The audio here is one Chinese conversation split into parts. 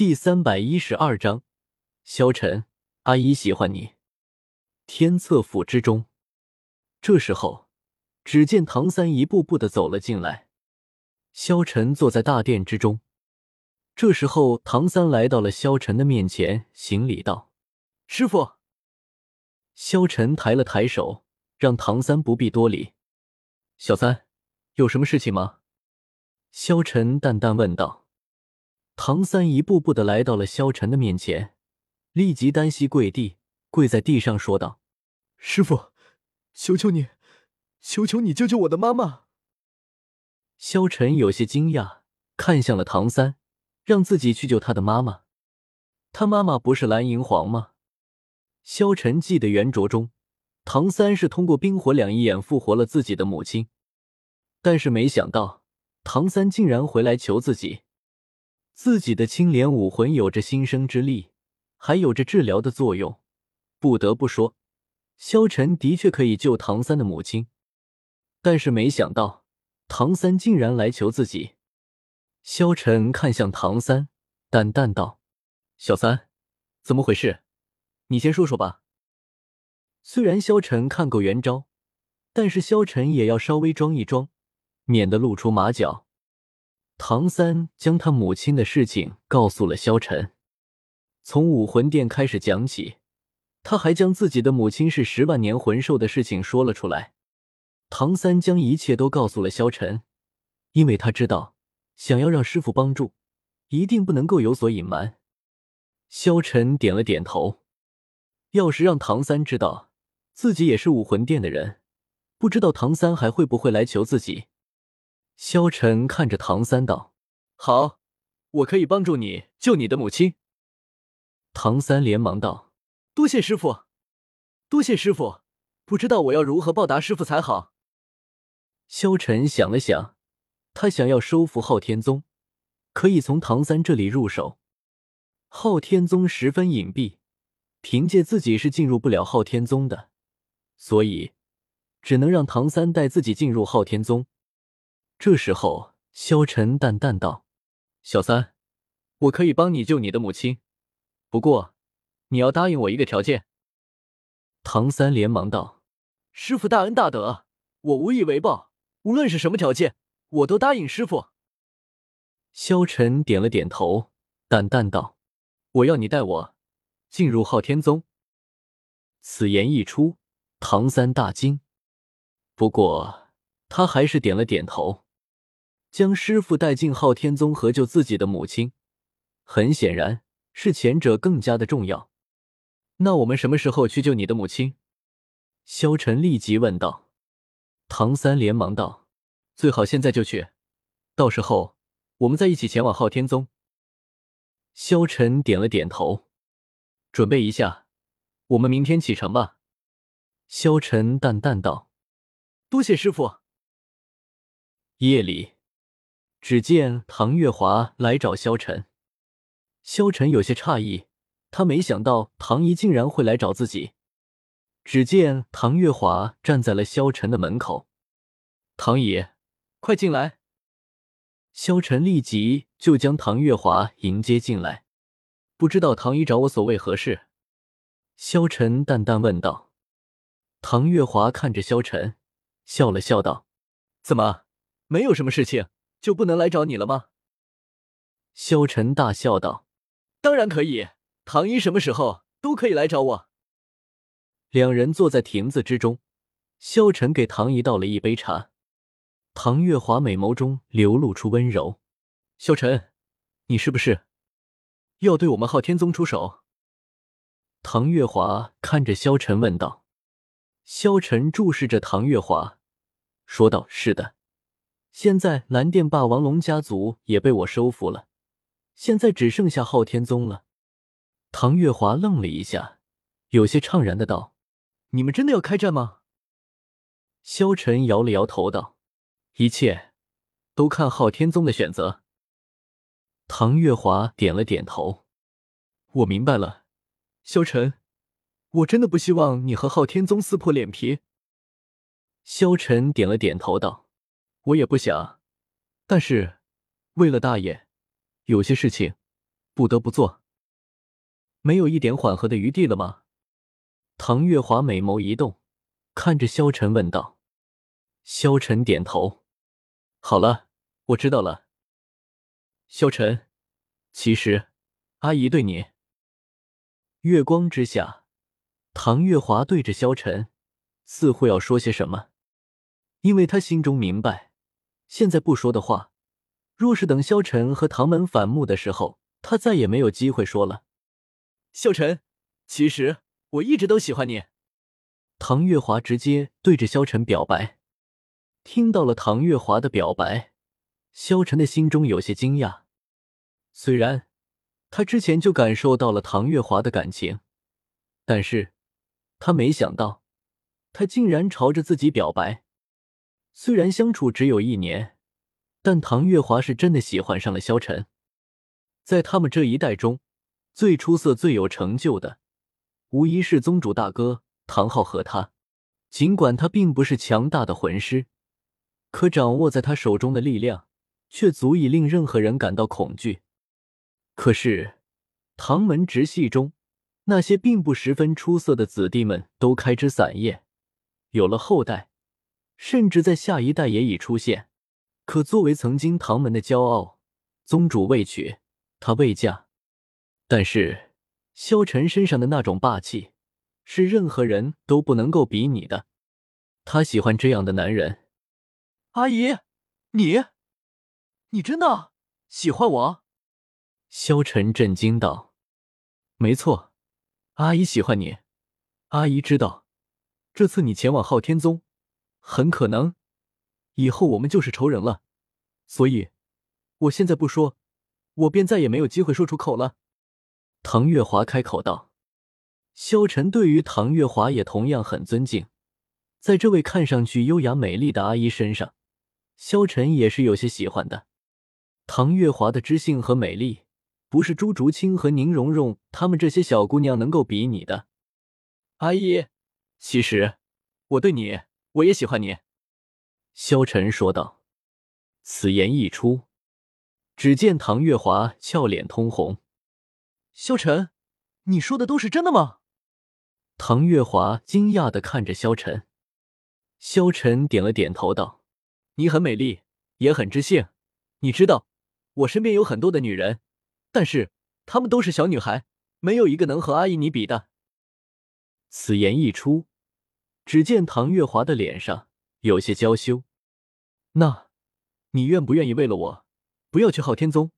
第三百一十二章，萧晨，阿姨喜欢你。天策府之中，这时候，只见唐三一步步的走了进来。萧晨坐在大殿之中。这时候，唐三来到了萧晨的面前，行礼道：“师傅。”萧晨抬了抬手，让唐三不必多礼。小三，有什么事情吗？萧晨淡淡问道。唐三一步步的来到了萧晨的面前，立即单膝跪地，跪在地上说道：“师傅，求求你，求求你救救我的妈妈！”萧晨有些惊讶，看向了唐三，让自己去救他的妈妈。他妈妈不是蓝银皇吗？萧晨记得原着中，唐三是通过冰火两仪眼复活了自己的母亲，但是没想到唐三竟然回来求自己。自己的青莲武魂有着新生之力，还有着治疗的作用。不得不说，萧晨的确可以救唐三的母亲。但是没想到，唐三竟然来求自己。萧晨看向唐三，淡淡道：“小三，怎么回事？你先说说吧。”虽然萧晨看过元招，但是萧晨也要稍微装一装，免得露出马脚。唐三将他母亲的事情告诉了萧晨，从武魂殿开始讲起，他还将自己的母亲是十万年魂兽的事情说了出来。唐三将一切都告诉了萧晨，因为他知道，想要让师傅帮助，一定不能够有所隐瞒。萧晨点了点头，要是让唐三知道自己也是武魂殿的人，不知道唐三还会不会来求自己。萧晨看着唐三道：“好，我可以帮助你救你的母亲。”唐三连忙道：“多谢师傅，多谢师傅，不知道我要如何报答师傅才好。”萧晨想了想，他想要收服昊天宗，可以从唐三这里入手。昊天宗十分隐蔽，凭借自己是进入不了昊天宗的，所以只能让唐三带自己进入昊天宗。这时候，萧晨淡淡道：“小三，我可以帮你救你的母亲，不过你要答应我一个条件。”唐三连忙道：“师傅大恩大德，我无以为报，无论是什么条件，我都答应师傅。”萧晨点了点头，淡淡道：“我要你带我进入昊天宗。”此言一出，唐三大惊，不过他还是点了点头。将师傅带进昊天宗和救自己的母亲，很显然是前者更加的重要。那我们什么时候去救你的母亲？萧晨立即问道。唐三连忙道：“最好现在就去，到时候我们再一起前往昊天宗。”萧晨点了点头，准备一下，我们明天启程吧。萧晨淡淡道：“多谢师傅。”夜里。只见唐月华来找萧晨，萧晨有些诧异，他没想到唐姨竟然会来找自己。只见唐月华站在了萧晨的门口，唐姨，快进来！萧晨立即就将唐月华迎接进来。不知道唐姨找我所为何事？萧晨淡淡问道。唐月华看着萧晨，笑了笑道：“怎么，没有什么事情？”就不能来找你了吗？萧晨大笑道：“当然可以，唐姨什么时候都可以来找我。”两人坐在亭子之中，萧晨给唐姨倒了一杯茶。唐月华美眸中流露出温柔：“萧晨，你是不是要对我们昊天宗出手？”唐月华看着萧晨问道。萧晨注视着唐月华，说道：“是的。”现在蓝电霸王龙家族也被我收服了，现在只剩下昊天宗了。唐月华愣了一下，有些怅然的道：“你们真的要开战吗？”萧晨摇了摇头道：“一切都看昊天宗的选择。”唐月华点了点头：“我明白了，萧晨，我真的不希望你和昊天宗撕破脸皮。”萧晨点了点头道。我也不想，但是为了大爷，有些事情不得不做。没有一点缓和的余地了吗？唐月华美眸一动，看着萧晨问道。萧晨点头。好了，我知道了。萧晨，其实阿姨对你……月光之下，唐月华对着萧晨，似乎要说些什么，因为他心中明白，现在不说的话，若是等萧晨和唐门反目的时候，他再也没有机会说了。萧晨，其实我一直都喜欢你。唐月华直接对着萧晨表白。听到了唐月华的表白，萧晨的心中有些惊讶。虽然他之前就感受到了唐月华的感情，但是他没想到他竟然朝着自己表白。虽然相处只有一年，但唐月华是真的喜欢上了萧晨。在他们这一代中。最出色、最有成就的，无疑是宗主大哥唐昊和他。尽管他并不是强大的魂师，可掌握在他手中的力量，却足以令任何人感到恐惧。可是，唐门直系中那些并不十分出色的子弟们都开枝散叶，有了后代，甚至在下一代也已出现。可作为曾经唐门的骄傲，宗主未娶，他未嫁。但是，萧晨身上的那种霸气，是任何人都不能够比拟的。他喜欢这样的男人。阿姨，你，你真的喜欢我？萧晨震惊道：“没错，阿姨喜欢你。阿姨知道，这次你前往昊天宗，很可能以后我们就是仇人了。所以，我现在不说，我便再也没有机会说出口了。”唐月华开口道：“萧晨对于唐月华也同样很尊敬，在这位看上去优雅美丽的阿姨身上，萧晨也是有些喜欢的。唐月华的知性和美丽，不是朱竹清和宁荣荣他们这些小姑娘能够比拟的。阿姨，其实我对你，我也喜欢你。”萧晨说道。此言一出，只见唐月华俏脸通红。萧晨，你说的都是真的吗？唐月华惊讶的看着萧晨，萧晨点了点头道：“你很美丽，也很知性。你知道，我身边有很多的女人，但是她们都是小女孩，没有一个能和阿姨你比的。”此言一出，只见唐月华的脸上有些娇羞。那，你愿不愿意为了我，不要去昊天宗？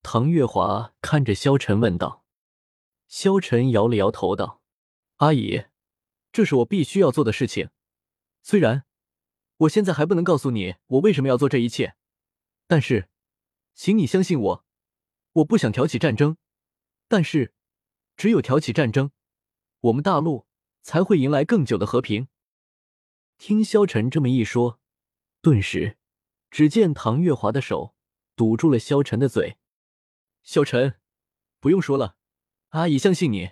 唐月华看着萧晨问道：“萧晨摇了摇头道，阿姨，这是我必须要做的事情。虽然我现在还不能告诉你我为什么要做这一切，但是，请你相信我，我不想挑起战争。但是，只有挑起战争，我们大陆才会迎来更久的和平。”听萧晨这么一说，顿时，只见唐月华的手堵住了萧晨的嘴。萧晨，不用说了，阿姨相信你。